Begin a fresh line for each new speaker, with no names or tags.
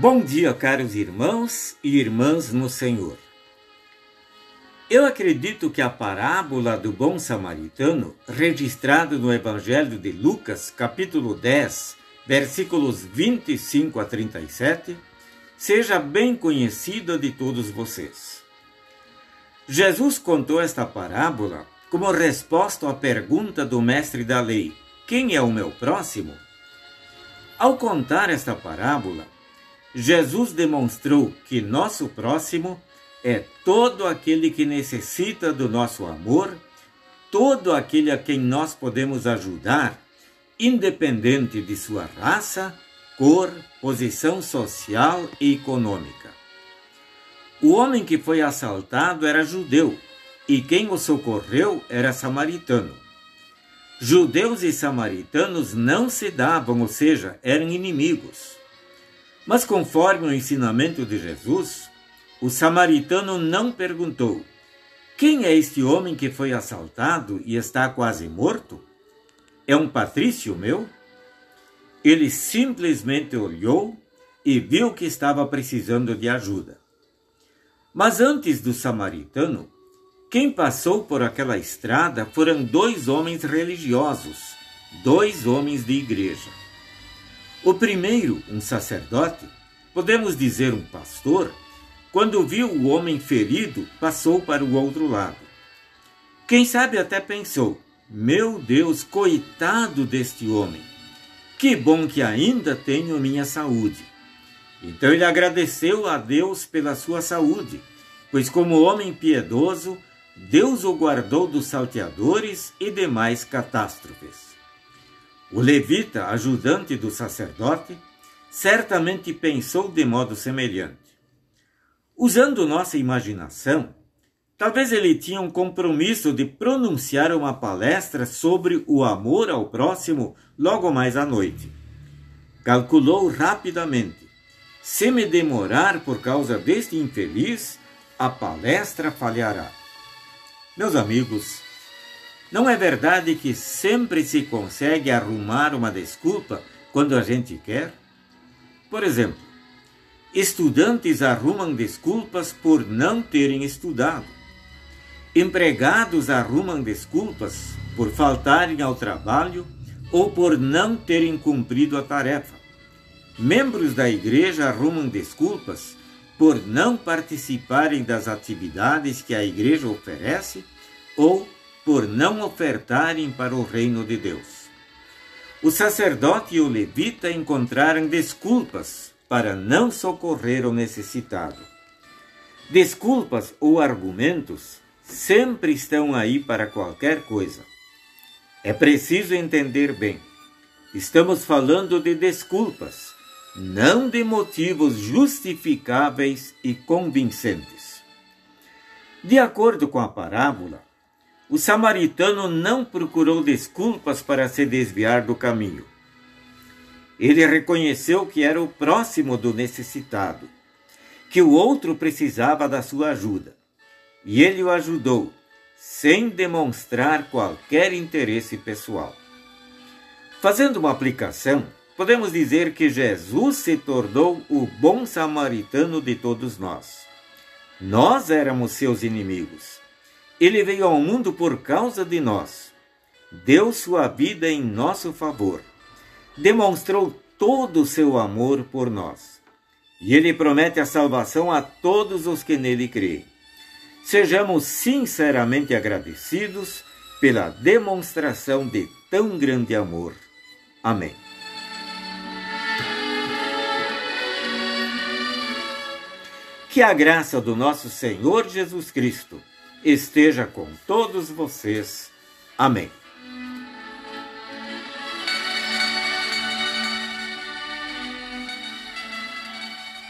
Bom dia, caros irmãos e irmãs no Senhor. Eu acredito que a parábola do bom samaritano, registrada no Evangelho de Lucas, capítulo 10, versículos 25 a 37, seja bem conhecida de todos vocês. Jesus contou esta parábola como resposta à pergunta do mestre da lei: Quem é o meu próximo? Ao contar esta parábola, Jesus demonstrou que nosso próximo é todo aquele que necessita do nosso amor, todo aquele a quem nós podemos ajudar, independente de sua raça, cor, posição social e econômica. O homem que foi assaltado era judeu e quem o socorreu era samaritano. Judeus e samaritanos não se davam, ou seja, eram inimigos. Mas conforme o ensinamento de Jesus, o samaritano não perguntou: Quem é este homem que foi assaltado e está quase morto? É um patrício meu? Ele simplesmente olhou e viu que estava precisando de ajuda. Mas antes do samaritano, quem passou por aquela estrada foram dois homens religiosos, dois homens de igreja. O primeiro, um sacerdote, podemos dizer um pastor, quando viu o homem ferido, passou para o outro lado. Quem sabe até pensou: Meu Deus, coitado deste homem! Que bom que ainda tenho minha saúde. Então ele agradeceu a Deus pela sua saúde, pois, como homem piedoso, Deus o guardou dos salteadores e demais catástrofes. O levita, ajudante do sacerdote, certamente pensou de modo semelhante. Usando nossa imaginação, talvez ele tinha um compromisso de pronunciar uma palestra sobre o amor ao próximo logo mais à noite. Calculou rapidamente: se me demorar por causa deste infeliz, a palestra falhará. Meus amigos, não é verdade que sempre se consegue arrumar uma desculpa quando a gente quer? Por exemplo, estudantes arrumam desculpas por não terem estudado. Empregados arrumam desculpas por faltarem ao trabalho ou por não terem cumprido a tarefa. Membros da igreja arrumam desculpas por não participarem das atividades que a igreja oferece ou por não ofertarem para o reino de Deus. O sacerdote e o levita encontraram desculpas para não socorrer o necessitado. Desculpas ou argumentos sempre estão aí para qualquer coisa. É preciso entender bem. Estamos falando de desculpas, não de motivos justificáveis e convincentes. De acordo com a parábola, o samaritano não procurou desculpas para se desviar do caminho. Ele reconheceu que era o próximo do necessitado, que o outro precisava da sua ajuda, e ele o ajudou, sem demonstrar qualquer interesse pessoal. Fazendo uma aplicação, podemos dizer que Jesus se tornou o bom samaritano de todos nós. Nós éramos seus inimigos ele veio ao mundo por causa de nós. Deu sua vida em nosso favor. Demonstrou todo o seu amor por nós. E ele promete a salvação a todos os que nele creem. Sejamos sinceramente agradecidos pela demonstração de tão grande amor. Amém. Que a graça do nosso Senhor Jesus Cristo esteja com todos vocês. Amém.